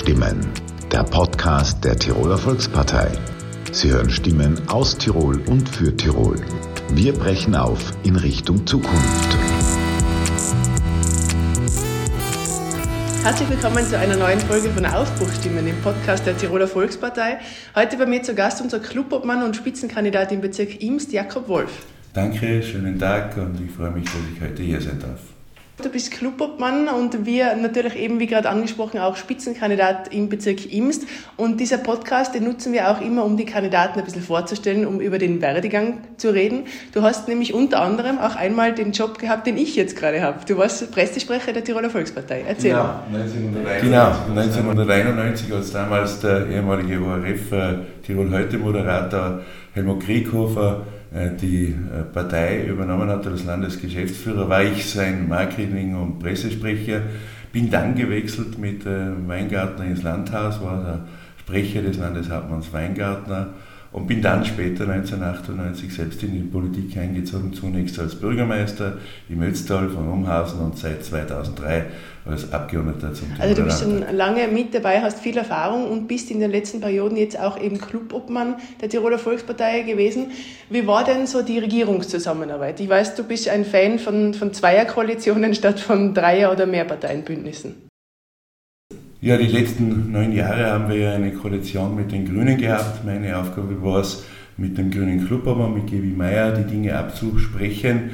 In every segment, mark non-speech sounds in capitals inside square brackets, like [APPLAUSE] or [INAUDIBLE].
Aufbruchstimmen, der Podcast der Tiroler Volkspartei. Sie hören Stimmen aus Tirol und für Tirol. Wir brechen auf in Richtung Zukunft. Herzlich willkommen zu einer neuen Folge von Aufbruchstimmen, dem Podcast der Tiroler Volkspartei. Heute bei mir zu Gast unser Clubobmann und Spitzenkandidat im Bezirk Imst, Jakob Wolf. Danke, schönen Tag und ich freue mich, dass ich heute hier sein darf. Du bist Clubobmann und wir natürlich eben, wie gerade angesprochen, auch Spitzenkandidat im Bezirk Imst. Und dieser Podcast, den nutzen wir auch immer, um die Kandidaten ein bisschen vorzustellen, um über den Werdegang zu reden. Du hast nämlich unter anderem auch einmal den Job gehabt, den ich jetzt gerade habe. Du warst Pressesprecher der Tiroler Volkspartei. Erzähl genau, mal. 1991, genau, 1991 als damals der ehemalige ORF äh, Tirol Heute Moderator Helmut Krieghofer die äh, Partei übernommen hat als Landesgeschäftsführer, war ich sein Marketing- und Pressesprecher. Bin dann gewechselt mit äh, Weingartner ins Landhaus, war der Sprecher des Landeshauptmanns Weingartner und bin dann später 1998 selbst in die Politik eingezogen, zunächst als Bürgermeister im Ötztal von Umhausen und seit 2003 als Abgeordneter zum Also du bist schon lange mit dabei, hast viel Erfahrung und bist in den letzten Perioden jetzt auch eben Clubobmann der Tiroler Volkspartei gewesen. Wie war denn so die Regierungszusammenarbeit? Ich weiß, du bist ein Fan von, von Zweierkoalitionen [LAUGHS] statt von Dreier- oder Mehrparteienbündnissen. Ja, die letzten neun Jahre haben wir ja eine Koalition mit den Grünen gehabt. Meine Aufgabe war es, mit dem Grünen Club, aber mit Gebi Meyer die Dinge abzusprechen.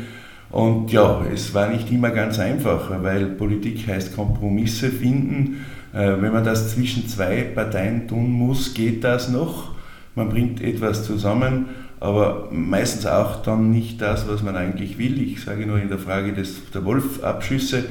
Und ja, es war nicht immer ganz einfach, weil Politik heißt Kompromisse finden. Äh, wenn man das zwischen zwei Parteien tun muss, geht das noch. Man bringt etwas zusammen, aber meistens auch dann nicht das, was man eigentlich will. Ich sage nur in der Frage des, der Wolf-Abschüsse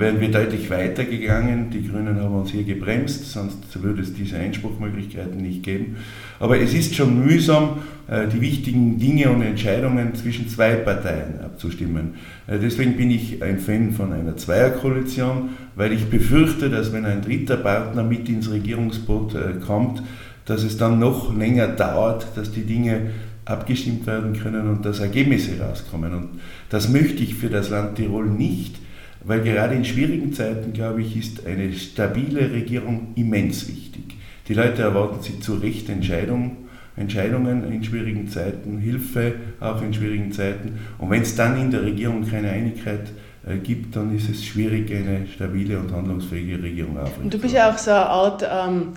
wären wir deutlich weiter gegangen. Die Grünen haben uns hier gebremst, sonst würde es diese Einspruchmöglichkeiten nicht geben. Aber es ist schon mühsam, äh, die wichtigen Dinge und Entscheidungen zwischen zwei Parteien abzustimmen. Äh, deswegen bin ich ein Fan von einer Zweierkoalition, weil ich befürchte, dass wenn ein dritter Partner mit ins Regierungsboot kommt, dass es dann noch länger dauert, dass die Dinge abgestimmt werden können und dass Ergebnisse rauskommen. Und das möchte ich für das Land Tirol nicht. Weil gerade in schwierigen Zeiten, glaube ich, ist eine stabile Regierung immens wichtig. Die Leute erwarten sie zu Recht Entscheidungen, Entscheidungen in schwierigen Zeiten, Hilfe auch in schwierigen Zeiten. Und wenn es dann in der Regierung keine Einigkeit äh, gibt, dann ist es schwierig, eine stabile und handlungsfähige Regierung aufrechtzuerhalten. Du bist ja auch so eine Art ähm,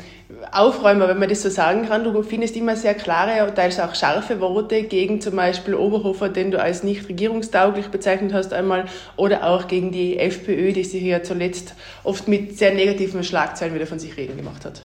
Aufräumer, wenn man das so sagen kann. Du findest immer sehr klare, teils auch scharfe Worte gegen zum Beispiel Oberhofer, den du als nicht regierungstauglich bezeichnet hast einmal, oder auch gegen die FPÖ, die sich ja zuletzt oft mit sehr negativen Schlagzeilen wieder von sich reden gemacht hat.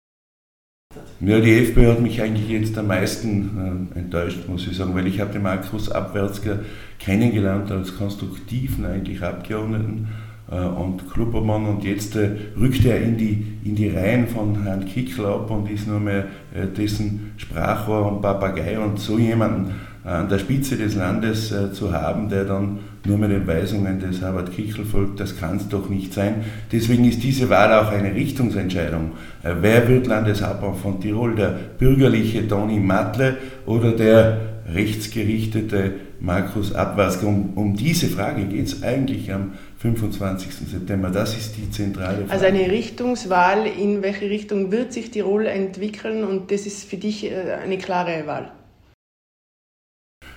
Ja, die FPÖ hat mich eigentlich jetzt am meisten äh, enttäuscht, muss ich sagen, weil ich habe den Markus Abwärtsger kennengelernt als konstruktiven eigentlich Abgeordneten äh, und Klubbermann und jetzt äh, rückt er in die, in die Reihen von Herrn Kickl ab und ist nur mehr äh, dessen Sprachrohr und Papagei und so jemanden an der Spitze des Landes zu haben, der dann nur mehr den Weisungen des Herbert Kickl folgt, das kann es doch nicht sein. Deswegen ist diese Wahl auch eine Richtungsentscheidung. Wer wird Landeshauptmann von Tirol? Der bürgerliche Toni Matle oder der rechtsgerichtete Markus Abwas? Um, um diese Frage geht es eigentlich am 25. September. Das ist die zentrale Frage. Also eine Richtungswahl, in welche Richtung wird sich Tirol entwickeln und das ist für dich äh, eine klare Wahl?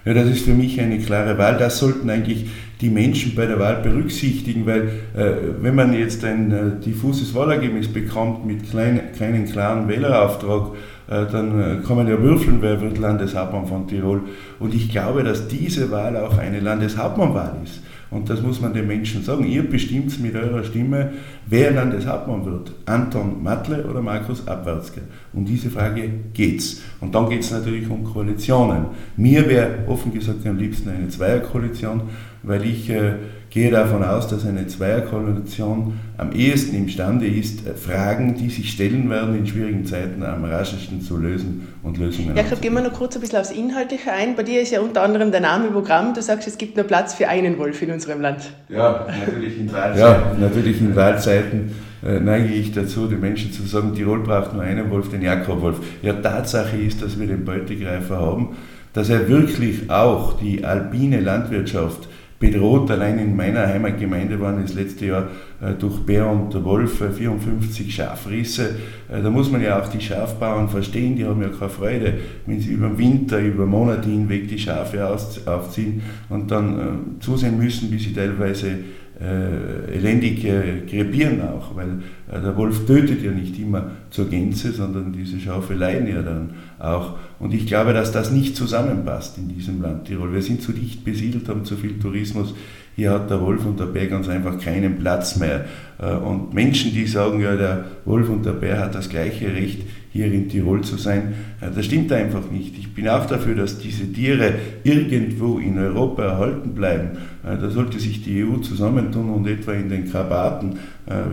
Ja, das ist für mich eine klare Wahl. Das sollten eigentlich die Menschen bei der Wahl berücksichtigen, weil äh, wenn man jetzt ein äh, diffuses Wahlergebnis bekommt mit klein, keinen klaren Wählerauftrag, äh, dann äh, kann man ja würfeln, wer wird Landeshauptmann von Tirol. Und ich glaube, dass diese Wahl auch eine Landeshauptmannwahl ist. Und das muss man den Menschen sagen. Ihr bestimmt mit eurer Stimme, wer Landeshauptmann wird. Anton Matle oder Markus Abwärtsger. Um diese Frage geht's. Und dann geht es natürlich um Koalitionen. Mir wäre offen gesagt am liebsten eine Zweierkoalition, weil ich äh, gehe davon aus, dass eine Zweierkoalition am ehesten imstande ist, äh, Fragen, die sich stellen werden in schwierigen Zeiten, am raschesten zu lösen und Lösungen Ja, ich gehen wir noch kurz ein bisschen aufs Inhaltliche ein. Bei dir ist ja unter anderem der Name Programm. Du sagst, es gibt nur Platz für einen Wolf in unserem Land. Ja, natürlich in Wahlzeiten. Ja, natürlich in Wahlzeiten äh, neige ich dazu, den Menschen zu sagen, Tirol braucht nur einen Wolf, den Jakob-Wolf. Ja, Tatsache ist, dass wir den Beutegreifer haben, dass er wirklich auch die alpine Landwirtschaft bedroht. Allein in meiner Heimatgemeinde waren das letzte Jahr äh, durch Bär und Wolf 54 Schafrisse. Äh, da muss man ja auch die Schafbauern verstehen, die haben ja keine Freude, wenn sie über den Winter, über Monate hinweg die Schafe aufziehen und dann äh, zusehen müssen, wie sie teilweise äh, elendig äh, krepieren auch, weil äh, der Wolf tötet ja nicht immer zur Gänze, sondern diese Schafe leiden ja dann auch. Und ich glaube, dass das nicht zusammenpasst in diesem Land Tirol. Wir sind zu dicht besiedelt, haben zu viel Tourismus. Hier hat der Wolf und der Bär ganz einfach keinen Platz mehr. Äh, und Menschen, die sagen, ja, der Wolf und der Bär hat das gleiche Recht, hier in Tirol zu sein, äh, das stimmt einfach nicht. Ich bin auch dafür, dass diese Tiere irgendwo in Europa erhalten bleiben. Äh, da sollte sich die EU zusammentun und etwa in den Karpaten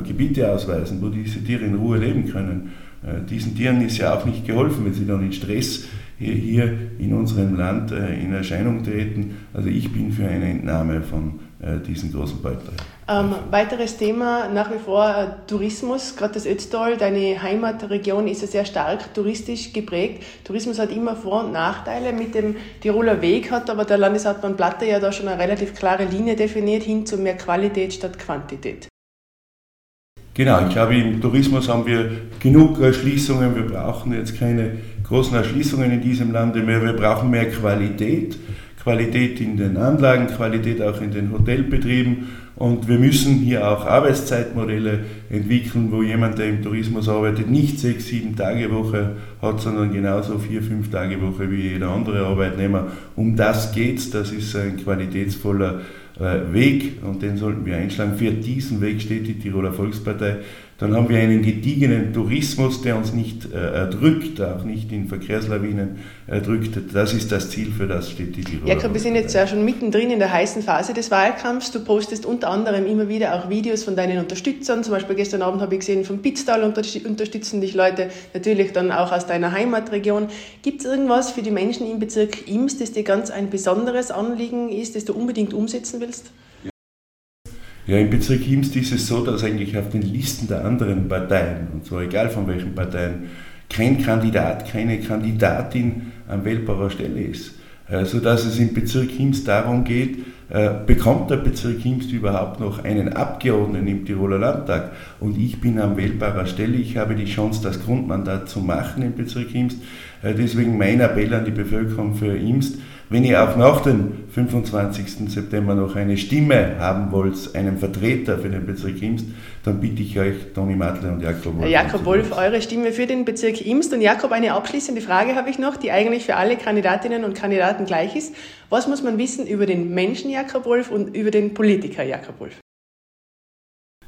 Gebiete ausweisen, wo diese Tiere in Ruhe leben können. Diesen Tieren ist ja auch nicht geholfen, wenn sie dann in Stress hier, hier in unserem Land in Erscheinung treten. Also ich bin für eine Entnahme von äh, diesen großen Beitrag. Ähm, weiteres Thema nach wie vor äh, Tourismus, gerade das Ötztal, deine Heimatregion ist ja sehr stark touristisch geprägt. Tourismus hat immer Vor- und Nachteile. Mit dem Tiroler Weg hat aber der Landeshauptmann Platte ja da schon eine relativ klare Linie definiert hin zu mehr Qualität statt Quantität. Genau, ich glaube, im Tourismus haben wir genug Erschließungen. Wir brauchen jetzt keine großen Erschließungen in diesem Lande mehr. Wir brauchen mehr Qualität. Qualität in den Anlagen, Qualität auch in den Hotelbetrieben. Und wir müssen hier auch Arbeitszeitmodelle entwickeln, wo jemand, der im Tourismus arbeitet, nicht sechs, sieben Tage Woche hat, sondern genauso vier, fünf Tage Woche wie jeder andere Arbeitnehmer. Um das geht's. Das ist ein qualitätsvoller äh, Weg und den sollten wir einschlagen. Für diesen Weg steht die Tiroler Volkspartei. Dann haben wir einen gediegenen Tourismus, der uns nicht äh, erdrückt, auch nicht in Verkehrslawinen erdrückt. Das ist das Ziel, für das steht die Tiroler Jakob, wir sind jetzt ja schon mittendrin in der heißen Phase des Wahlkampfs. Du postest unter anderem immer wieder auch Videos von deinen Unterstützern. Zum Beispiel gestern Abend habe ich gesehen, vom Pitztal unterstützen dich Leute, natürlich dann auch aus deiner Heimatregion. Gibt es irgendwas für die Menschen im Bezirk Ims, das dir ganz ein besonderes Anliegen ist, das du unbedingt umsetzen willst? Ja, im Bezirk Imst ist es so, dass eigentlich auf den Listen der anderen Parteien, und zwar egal von welchen Parteien, kein Kandidat, keine Kandidatin an wählbarer Stelle ist. Also dass es im Bezirk Imst darum geht, äh, bekommt der Bezirk Imst überhaupt noch einen Abgeordneten im Tiroler Landtag? Und ich bin an wählbarer Stelle, ich habe die Chance, das Grundmandat zu machen im Bezirk Imst. Äh, deswegen mein Appell an die Bevölkerung für Imst, wenn ihr auch nach dem 25. September noch eine Stimme haben wollt, einen Vertreter für den Bezirk Imst, dann bitte ich euch, Toni Matler und Jakob Wolf. Jakob Wolf, eure Stimme für den Bezirk Imst. Und Jakob, eine abschließende Frage habe ich noch, die eigentlich für alle Kandidatinnen und Kandidaten gleich ist. Was muss man wissen über den Menschen Jakob Wolf und über den Politiker Jakob Wolf?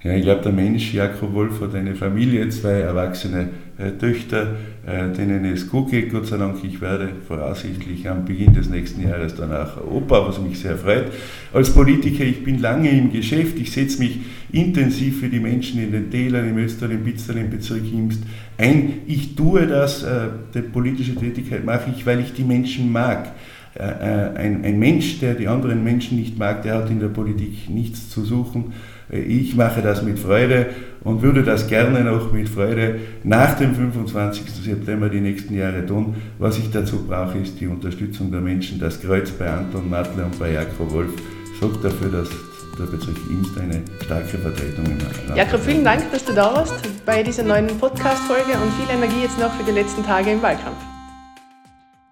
Ja, ich glaube, der Mensch, Jakob Wolf, hat eine Familie, zwei erwachsene äh, Töchter, äh, denen es gut geht, Gott sei Dank. Ich werde voraussichtlich am Beginn des nächsten Jahres dann auch Opa, was mich sehr freut. Als Politiker, ich bin lange im Geschäft, ich setze mich intensiv für die Menschen in den Tälern, im Österreich, im Pitztal, im Bezirk Imst ein. Ich tue das, äh, die politische Tätigkeit mache ich, weil ich die Menschen mag. Äh, äh, ein, ein Mensch, der die anderen Menschen nicht mag, der hat in der Politik nichts zu suchen. Ich mache das mit Freude und würde das gerne noch mit Freude nach dem 25. September die nächsten Jahre tun. Was ich dazu brauche, ist die Unterstützung der Menschen. Das Kreuz bei Anton Matle und bei Jakob Wolf sorgt dafür, dass der Bezirk Imst eine starke Vertretung im Land Jakob, vielen Dank, dass du da warst bei dieser neuen Podcast-Folge und viel Energie jetzt noch für die letzten Tage im Wahlkampf.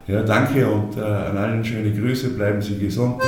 Ja, danke und äh, an allen schöne Grüße, bleiben Sie gesund